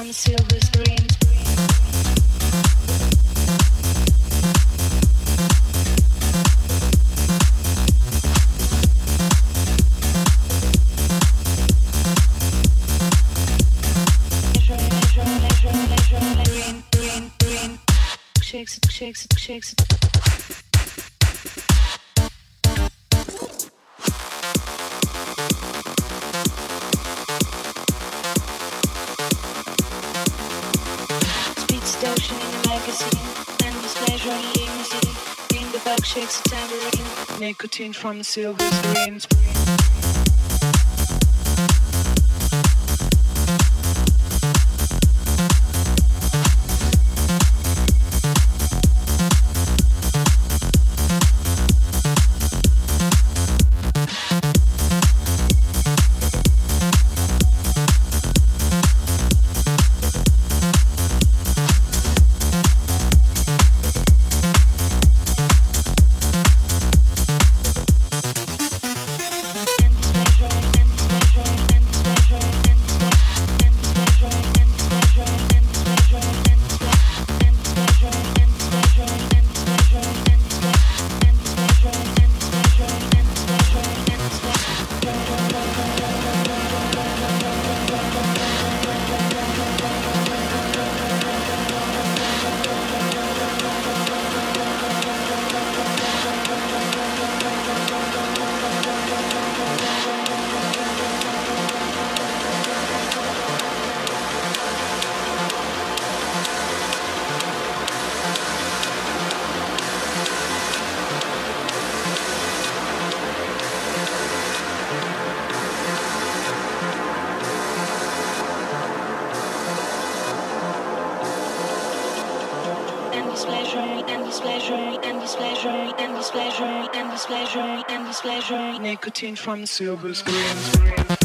from silver screens. Shakes it, shakes it, shakes it. Shakes a tambourine, nicotine from the silver screens. Endless pleasure, endless pleasure, endless pleasure, endless pleasure, endless pleasure. Nicotine from silver screens.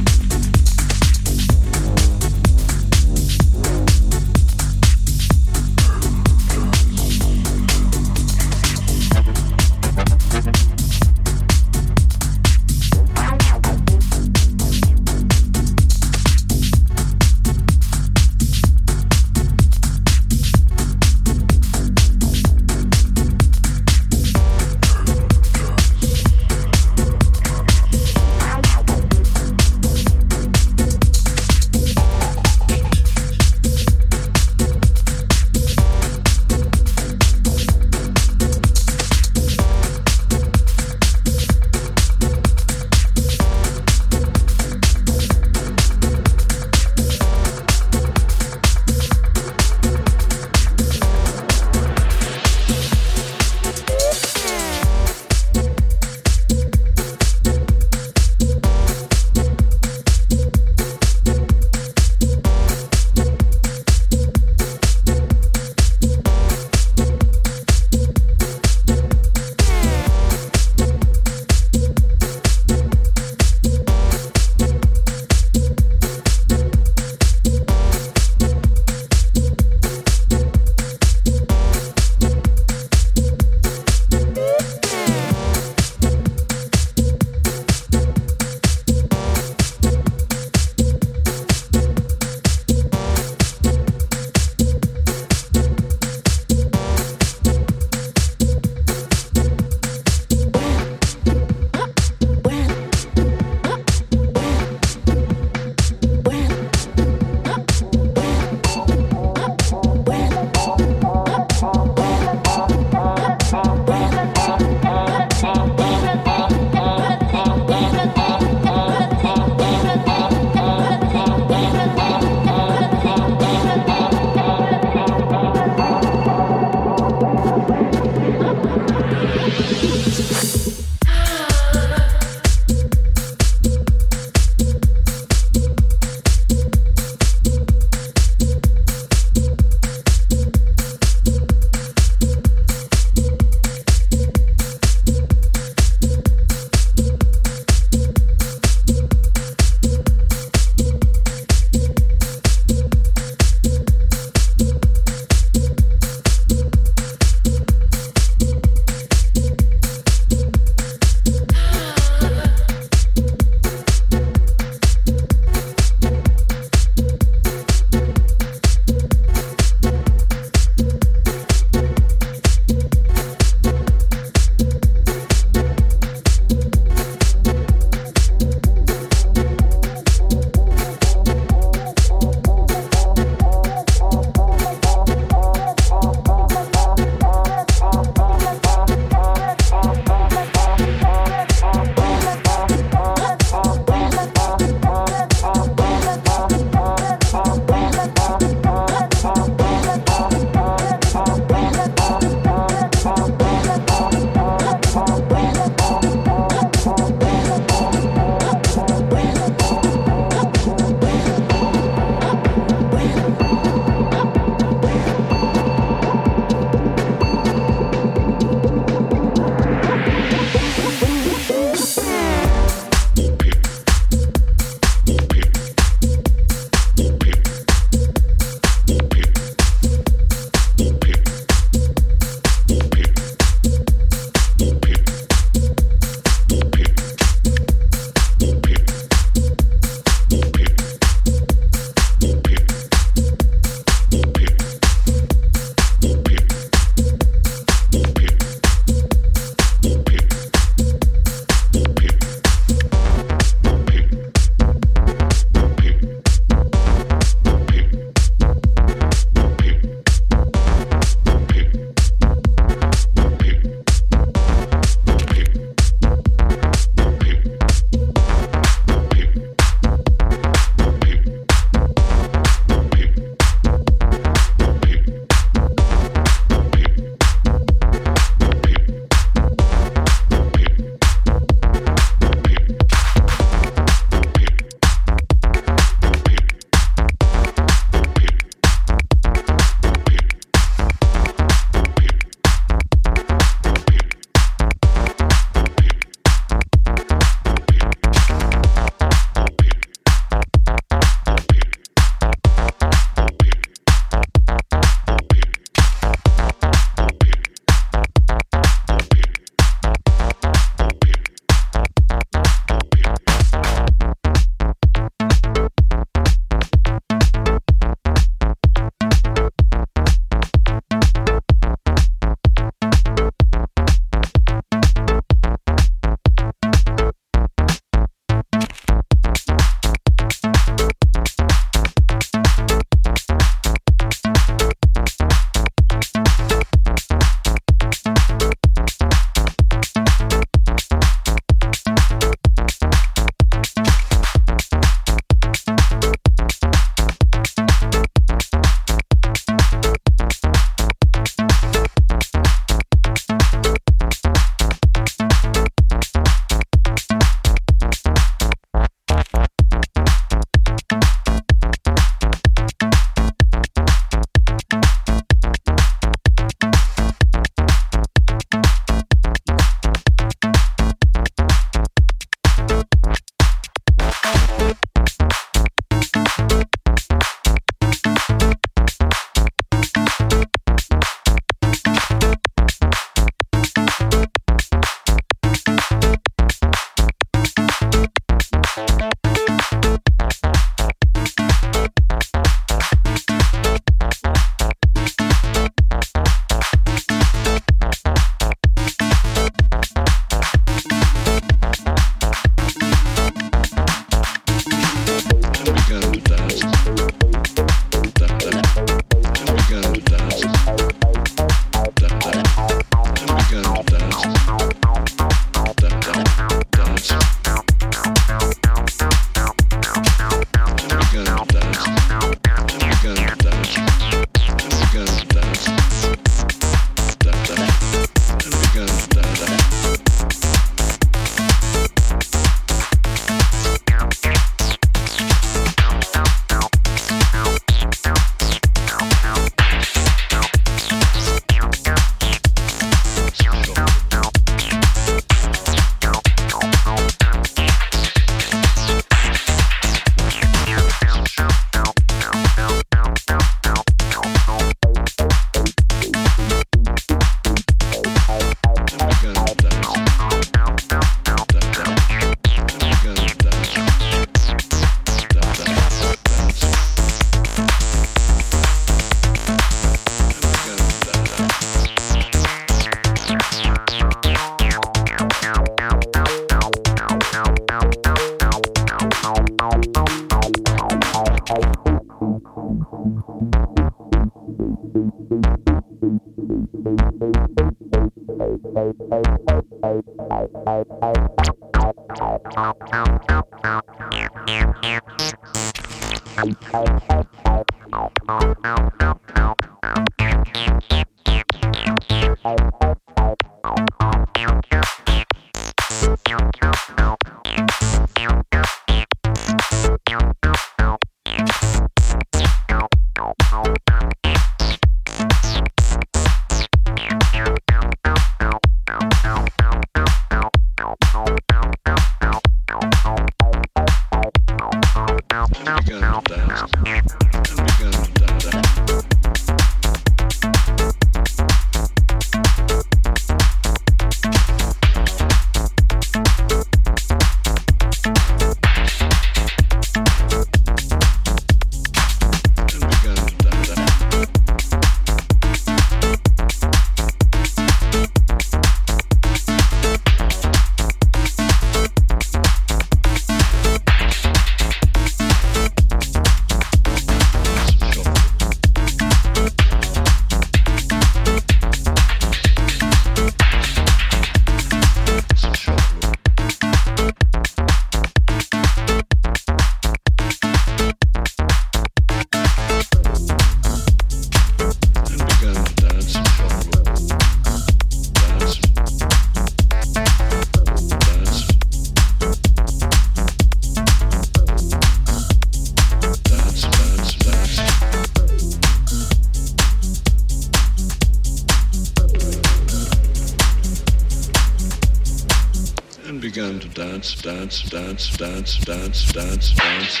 Dance, dance, dance, dance, dance, dance.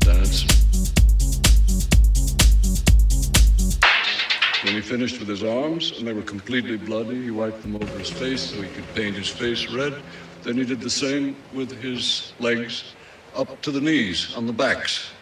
Dance. When he finished with his arms and they were completely bloody, he wiped them over his face so he could paint his face red. Then he did the same with his legs up to the knees on the backs.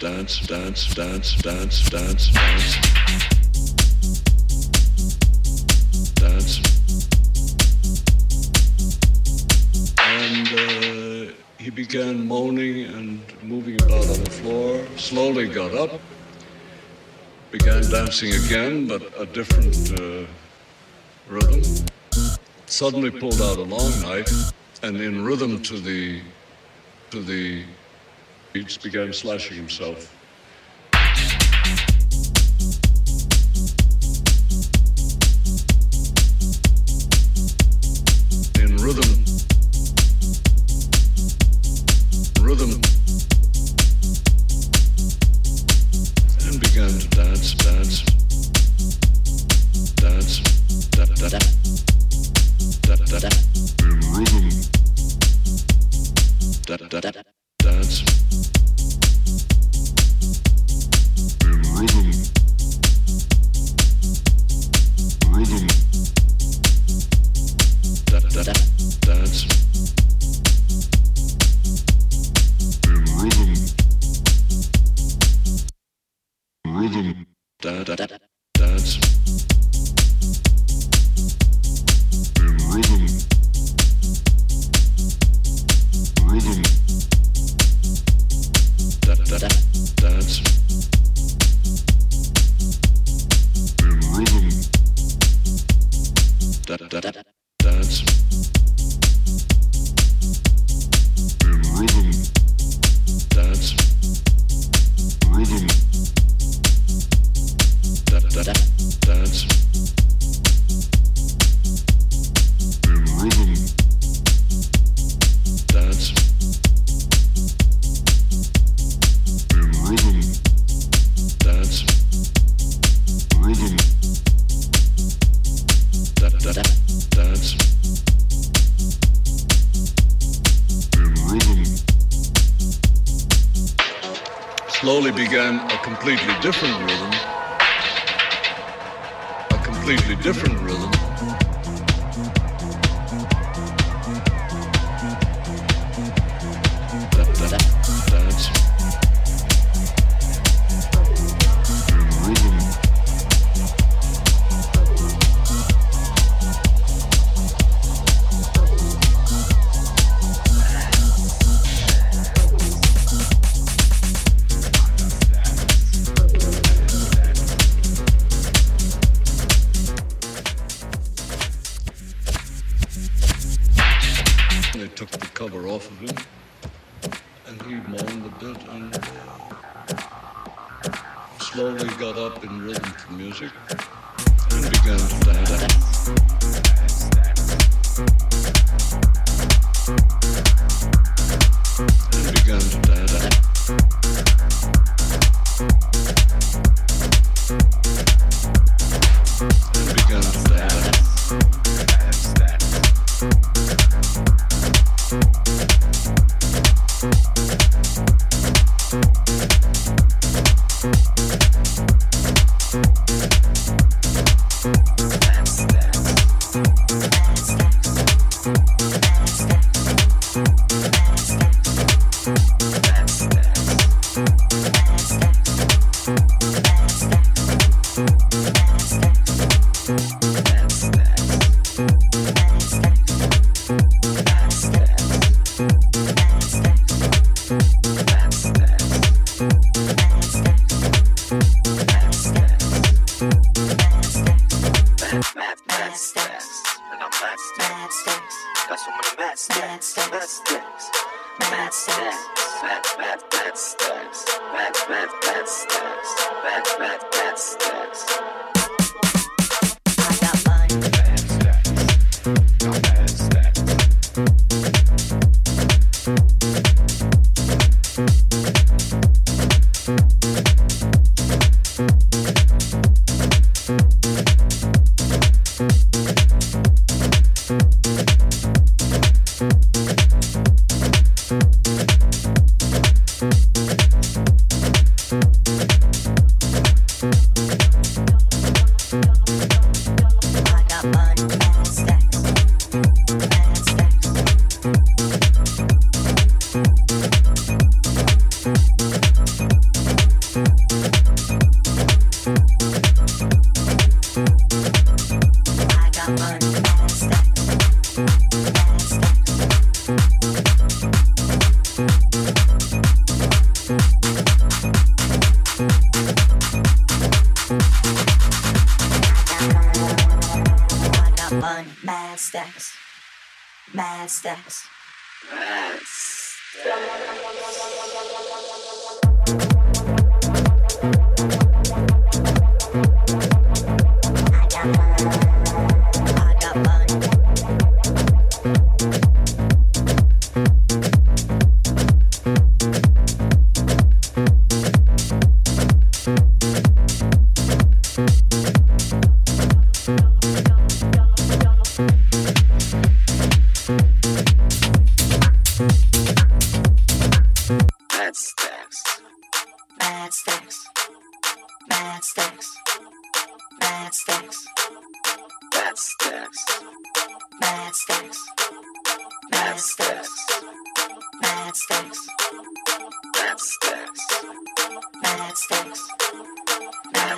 Dance, dance, dance, dance, dance, dance. Dance. And uh, he began moaning and moving about on the floor, slowly got up, began dancing again, but a different uh, rhythm. Suddenly pulled out a long knife and in rhythm to the to the beats began slashing himself.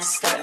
monster.